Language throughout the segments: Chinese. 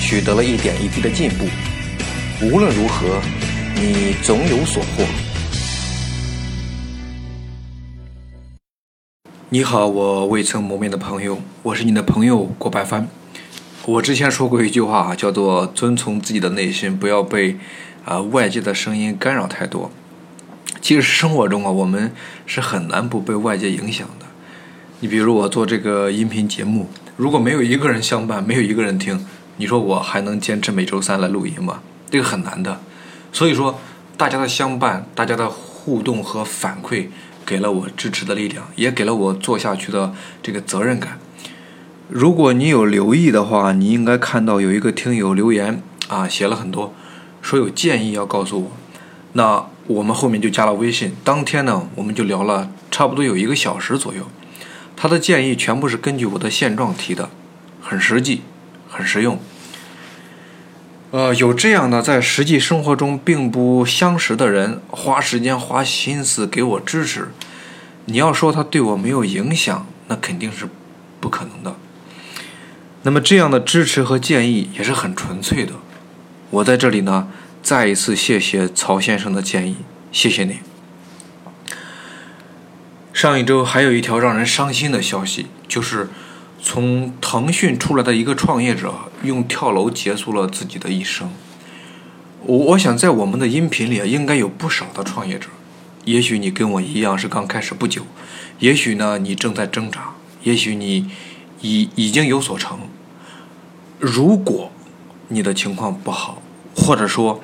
取得了一点一滴的进步，无论如何，你总有所获。你好，我未曾谋面的朋友，我是你的朋友郭白帆。我之前说过一句话，叫做“遵从自己的内心，不要被啊外界的声音干扰太多”。其实生活中啊，我们是很难不被外界影响的。你比如我做这个音频节目，如果没有一个人相伴，没有一个人听。你说我还能坚持每周三来录音吗？这个很难的。所以说，大家的相伴、大家的互动和反馈，给了我支持的力量，也给了我做下去的这个责任感。如果你有留意的话，你应该看到有一个听友留言啊，写了很多，说有建议要告诉我。那我们后面就加了微信，当天呢，我们就聊了差不多有一个小时左右。他的建议全部是根据我的现状提的，很实际。很实用，呃，有这样的在实际生活中并不相识的人花时间花心思给我支持，你要说他对我没有影响，那肯定是不可能的。那么这样的支持和建议也是很纯粹的，我在这里呢再一次谢谢曹先生的建议，谢谢你。上一周还有一条让人伤心的消息，就是。从腾讯出来的一个创业者，用跳楼结束了自己的一生。我我想在我们的音频里应该有不少的创业者，也许你跟我一样是刚开始不久，也许呢你正在挣扎，也许你已已经有所成。如果你的情况不好，或者说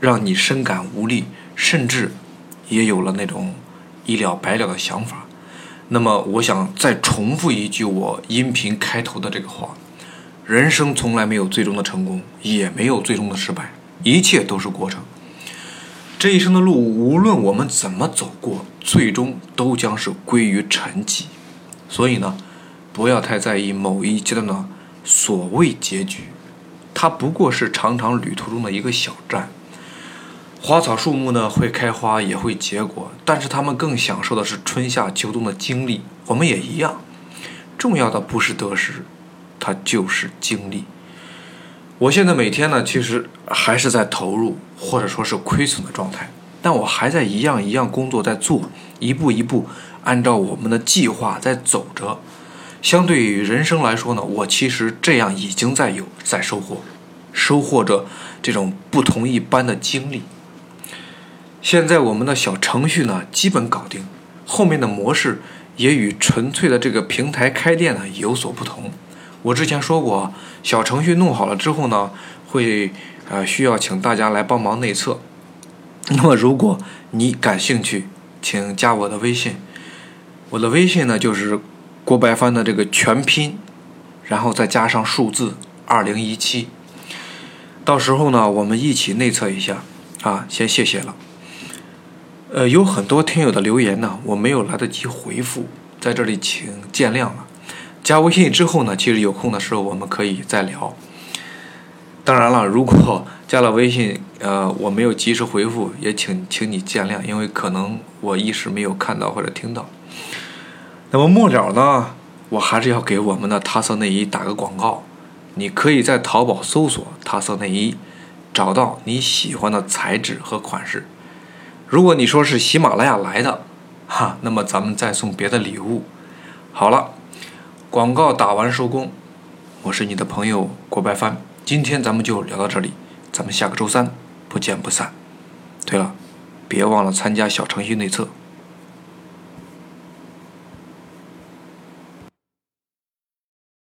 让你深感无力，甚至也有了那种一了百了的想法。那么，我想再重复一句我音频开头的这个话：人生从来没有最终的成功，也没有最终的失败，一切都是过程。这一生的路，无论我们怎么走过，最终都将是归于沉寂。所以呢，不要太在意某一阶段的所谓结局，它不过是长长旅途中的一个小站。花草树木呢会开花也会结果，但是他们更享受的是春夏秋冬的经历。我们也一样，重要的不是得失，它就是经历。我现在每天呢，其实还是在投入或者说是亏损的状态，但我还在一样一样工作在做，一步一步按照我们的计划在走着。相对于人生来说呢，我其实这样已经在有在收获，收获着这种不同一般的经历。现在我们的小程序呢，基本搞定，后面的模式也与纯粹的这个平台开店呢有所不同。我之前说过，小程序弄好了之后呢，会呃需要请大家来帮忙内测。那么如果你感兴趣，请加我的微信，我的微信呢就是郭白帆的这个全拼，然后再加上数字二零一七。到时候呢，我们一起内测一下啊，先谢谢了。呃，有很多听友的留言呢，我没有来得及回复，在这里请见谅了。加微信之后呢，其实有空的时候我们可以再聊。当然了，如果 加了微信，呃，我没有及时回复，也请请你见谅，因为可能我一时没有看到或者听到。那么末了呢，我还是要给我们的他色内衣打个广告，你可以在淘宝搜索“他色内衣”，找到你喜欢的材质和款式。如果你说是喜马拉雅来的，哈，那么咱们再送别的礼物。好了，广告打完收工，我是你的朋友郭白帆，今天咱们就聊到这里，咱们下个周三不见不散。对了，别忘了参加小程序内测。